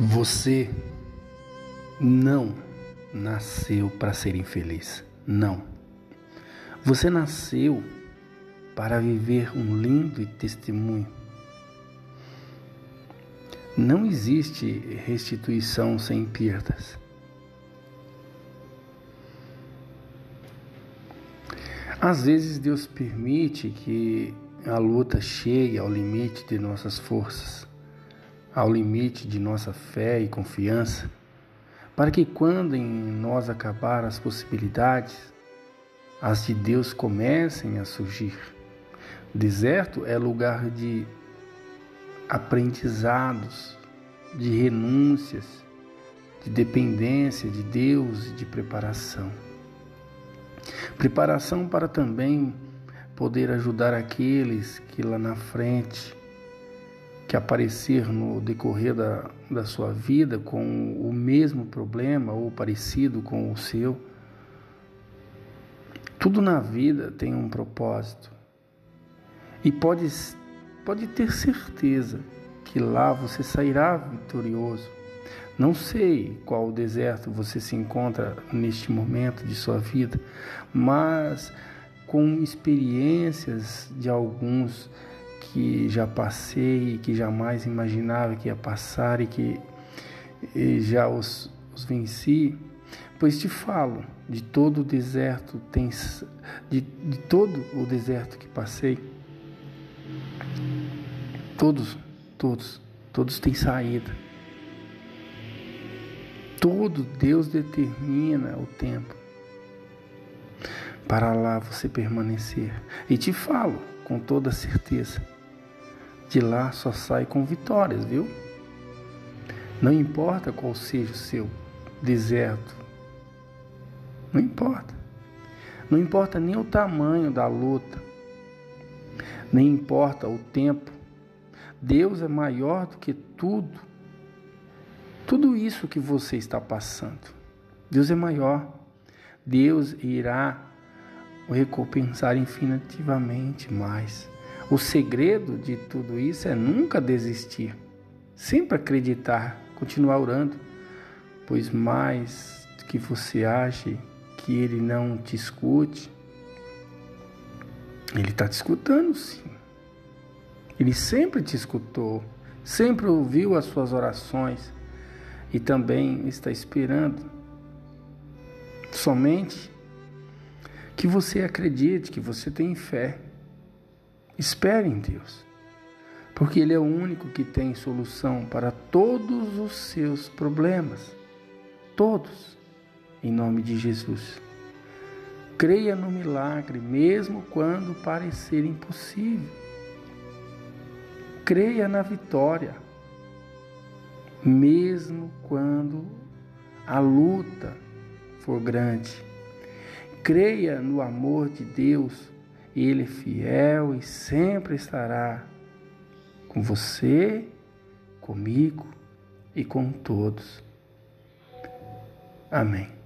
Você não nasceu para ser infeliz. Não. Você nasceu para viver um lindo testemunho. Não existe restituição sem perdas. Às vezes Deus permite que a luta chegue ao limite de nossas forças ao limite de nossa fé e confiança, para que quando em nós acabar as possibilidades, as de Deus comecem a surgir. Deserto é lugar de aprendizados, de renúncias, de dependência de Deus e de preparação. Preparação para também poder ajudar aqueles que lá na frente que aparecer no decorrer da, da sua vida com o mesmo problema ou parecido com o seu. Tudo na vida tem um propósito. E pode, pode ter certeza que lá você sairá vitorioso. Não sei qual deserto você se encontra neste momento de sua vida, mas com experiências de alguns que já passei, que jamais imaginava que ia passar e que e já os, os venci, pois te falo de todo o deserto tem de, de todo o deserto que passei, todos, todos, todos têm saída. Todo Deus determina o tempo para lá você permanecer. E te falo com toda certeza de lá só sai com vitórias, viu? Não importa qual seja o seu deserto, não importa. Não importa nem o tamanho da luta, nem importa o tempo. Deus é maior do que tudo. Tudo isso que você está passando. Deus é maior. Deus irá recompensar infinitivamente mais. O segredo de tudo isso é nunca desistir, sempre acreditar, continuar orando, pois mais que você ache que ele não te escute, ele está te escutando sim. Ele sempre te escutou, sempre ouviu as suas orações e também está esperando somente que você acredite, que você tenha fé. Espere em Deus, porque Ele é o único que tem solução para todos os seus problemas. Todos, em nome de Jesus. Creia no milagre, mesmo quando parecer impossível. Creia na vitória, mesmo quando a luta for grande. Creia no amor de Deus ele é fiel e sempre estará com você, comigo e com todos. Amém.